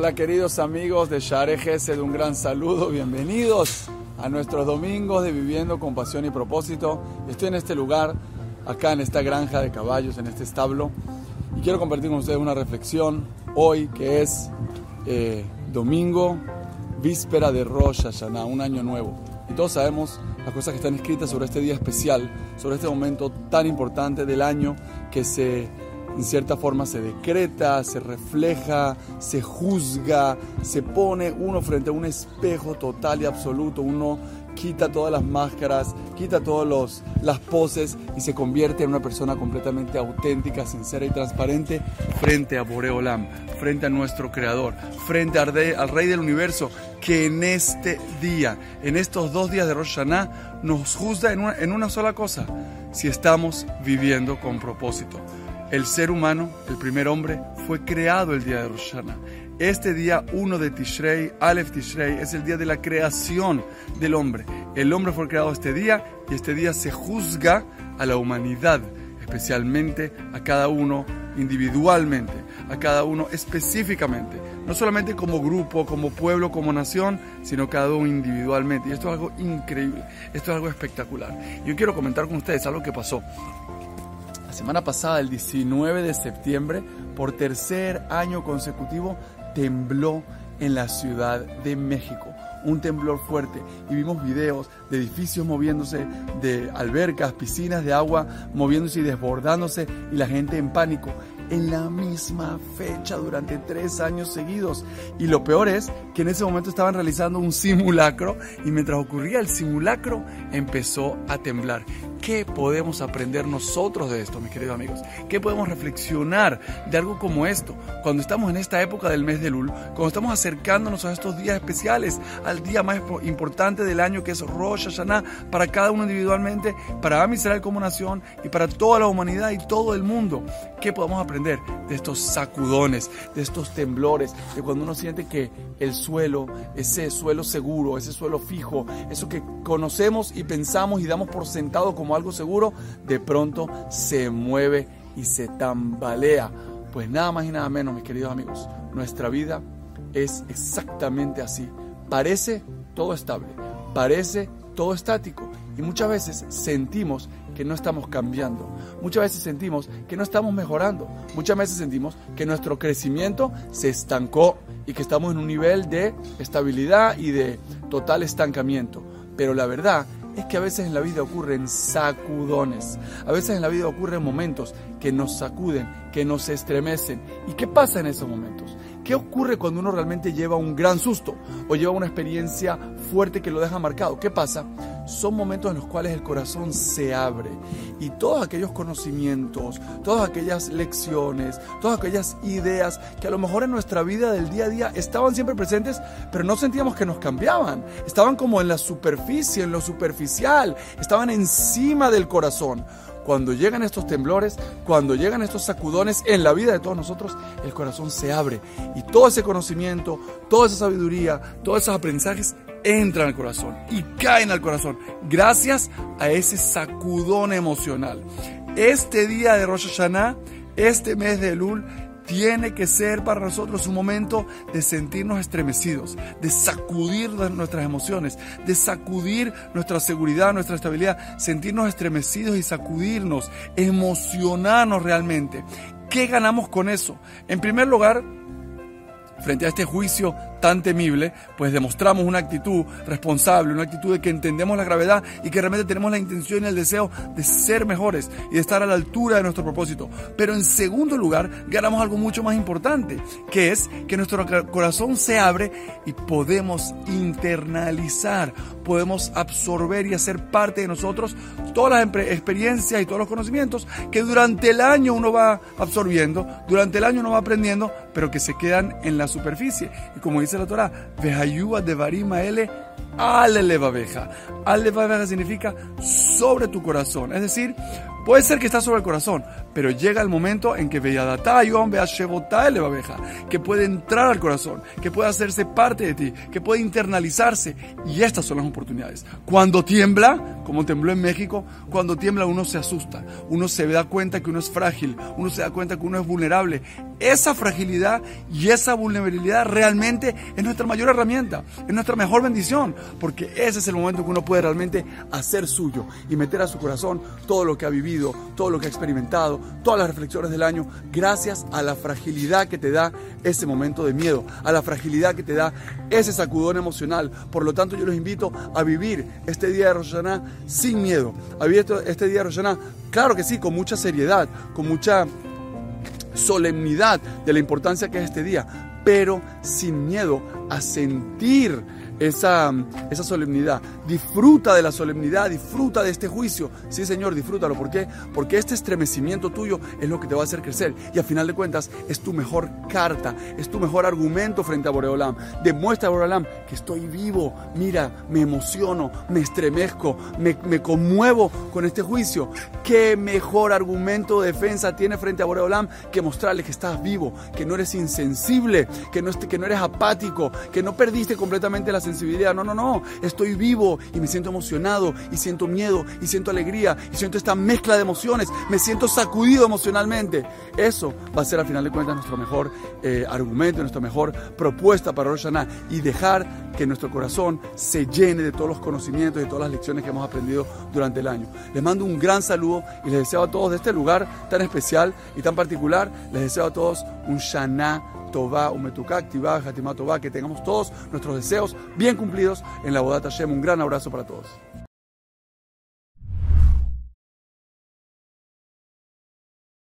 Hola queridos amigos de Share Gesed, un gran saludo, bienvenidos a nuestros domingos de Viviendo con Pasión y Propósito. Estoy en este lugar, acá en esta granja de caballos, en este establo, y quiero compartir con ustedes una reflexión hoy que es eh, domingo, víspera de Rosh Hashanah, un año nuevo. Y todos sabemos las cosas que están escritas sobre este día especial, sobre este momento tan importante del año que se en cierta forma se decreta, se refleja, se juzga, se pone uno frente a un espejo total y absoluto, uno quita todas las máscaras, quita todas las poses y se convierte en una persona completamente auténtica, sincera y transparente frente a Boreolam, frente a nuestro Creador, frente al rey, del universo, que en este día, en estos dos días de Rosh Hashanah, nos juzga en una, en una sola cosa, si estamos viviendo con propósito. El ser humano, el primer hombre, fue creado el día de Rosh Hashanah. Este día 1 de Tishrei, Aleph Tishrei, es el día de la creación del hombre. El hombre fue creado este día y este día se juzga a la humanidad, especialmente a cada uno individualmente, a cada uno específicamente, no solamente como grupo, como pueblo, como nación, sino cada uno individualmente. Y esto es algo increíble, esto es algo espectacular. Yo quiero comentar con ustedes algo que pasó semana pasada, el 19 de septiembre, por tercer año consecutivo, tembló en la Ciudad de México. Un temblor fuerte y vimos videos de edificios moviéndose, de albercas, piscinas de agua moviéndose y desbordándose y la gente en pánico en la misma fecha durante tres años seguidos. Y lo peor es que en ese momento estaban realizando un simulacro y mientras ocurría el simulacro empezó a temblar. ¿Qué podemos aprender nosotros de esto, mis queridos amigos? ¿Qué podemos reflexionar de algo como esto? Cuando estamos en esta época del mes de Lul, cuando estamos acercándonos a estos días especiales, al día más importante del año que es Rosh Hashanah, para cada uno individualmente, para Am como nación y para toda la humanidad y todo el mundo. ¿Qué podemos aprender de estos sacudones, de estos temblores, de cuando uno siente que el suelo, ese suelo seguro, ese suelo fijo, eso que conocemos y pensamos y damos por sentado como algo seguro, de pronto se mueve y se tambalea. Pues nada más y nada menos, mis queridos amigos, nuestra vida es exactamente así. Parece todo estable, parece todo estático y muchas veces sentimos que no estamos cambiando, muchas veces sentimos que no estamos mejorando, muchas veces sentimos que nuestro crecimiento se estancó y que estamos en un nivel de estabilidad y de total estancamiento. Pero la verdad es que a veces en la vida ocurren sacudones. A veces en la vida ocurren momentos que nos sacuden, que nos estremecen. ¿Y qué pasa en esos momentos? ¿Qué ocurre cuando uno realmente lleva un gran susto o lleva una experiencia fuerte que lo deja marcado? ¿Qué pasa? Son momentos en los cuales el corazón se abre y todos aquellos conocimientos, todas aquellas lecciones, todas aquellas ideas que a lo mejor en nuestra vida del día a día estaban siempre presentes, pero no sentíamos que nos cambiaban. Estaban como en la superficie, en lo superficial, estaban encima del corazón cuando llegan estos temblores, cuando llegan estos sacudones en la vida de todos nosotros, el corazón se abre y todo ese conocimiento, toda esa sabiduría, todos esos aprendizajes entran al corazón y caen al corazón gracias a ese sacudón emocional. Este día de Rosh Hashanah, este mes de Elul, tiene que ser para nosotros un momento de sentirnos estremecidos, de sacudir nuestras emociones, de sacudir nuestra seguridad, nuestra estabilidad, sentirnos estremecidos y sacudirnos, emocionarnos realmente. ¿Qué ganamos con eso? En primer lugar, frente a este juicio tan temible, pues demostramos una actitud responsable, una actitud de que entendemos la gravedad y que realmente tenemos la intención y el deseo de ser mejores y de estar a la altura de nuestro propósito. Pero en segundo lugar, ganamos algo mucho más importante, que es que nuestro corazón se abre y podemos internalizar, podemos absorber y hacer parte de nosotros todas las experiencias y todos los conocimientos que durante el año uno va absorbiendo, durante el año uno va aprendiendo, pero que se quedan en la superficie. Y como dice la Torah, de Devarim Ele Alevabeja. Alevabeja significa sobre tu corazón. Es decir, puede ser que está sobre el corazón, pero llega el momento en que que puede entrar al corazón, que puede hacerse parte de ti, que puede internalizarse. Y estas son las oportunidades. Cuando tiembla, como tembló en México, cuando tiembla uno se asusta, uno se da cuenta que uno es frágil, uno se da cuenta que uno es vulnerable. Esa fragilidad y esa vulnerabilidad realmente es nuestra mayor herramienta, es nuestra mejor bendición, porque ese es el momento que uno puede realmente hacer suyo y meter a su corazón todo lo que ha vivido, todo lo que ha experimentado, todas las reflexiones del año, gracias a la fragilidad que te da ese momento de miedo, a la fragilidad que te da ese sacudón emocional. Por lo tanto, yo los invito a vivir este día de Rosh sin miedo, a vivir este día de Rosh claro que sí, con mucha seriedad, con mucha solemnidad de la importancia que es este día, pero sin miedo a sentir esa, esa solemnidad. Disfruta de la solemnidad, disfruta de este juicio. Sí, Señor, disfrútalo. ¿Por qué? Porque este estremecimiento tuyo es lo que te va a hacer crecer. Y a final de cuentas, es tu mejor carta, es tu mejor argumento frente a Boreolam. Demuestra a Boreolam que estoy vivo. Mira, me emociono, me estremezco, me, me conmuevo con este juicio. ¿Qué mejor argumento de defensa tiene frente a Boreolam que mostrarle que estás vivo, que no eres insensible, que no, que no eres apático, que no perdiste completamente la sensibilidad. No, no, no. Estoy vivo y me siento emocionado y siento miedo y siento alegría y siento esta mezcla de emociones. Me siento sacudido emocionalmente. Eso va a ser al final de cuentas nuestro mejor eh, argumento, nuestra mejor propuesta para Rosh y dejar que nuestro corazón se llene de todos los conocimientos y todas las lecciones que hemos aprendido durante el año. Les mando un gran saludo y les deseo a todos de este lugar tan especial y tan particular, les deseo a todos un Shana Tová, Umetuká, Tivá, Hatimá Tová, que tengamos todos nuestros deseos bien cumplidos en la Bodata Hashem. Un gran abrazo para todos.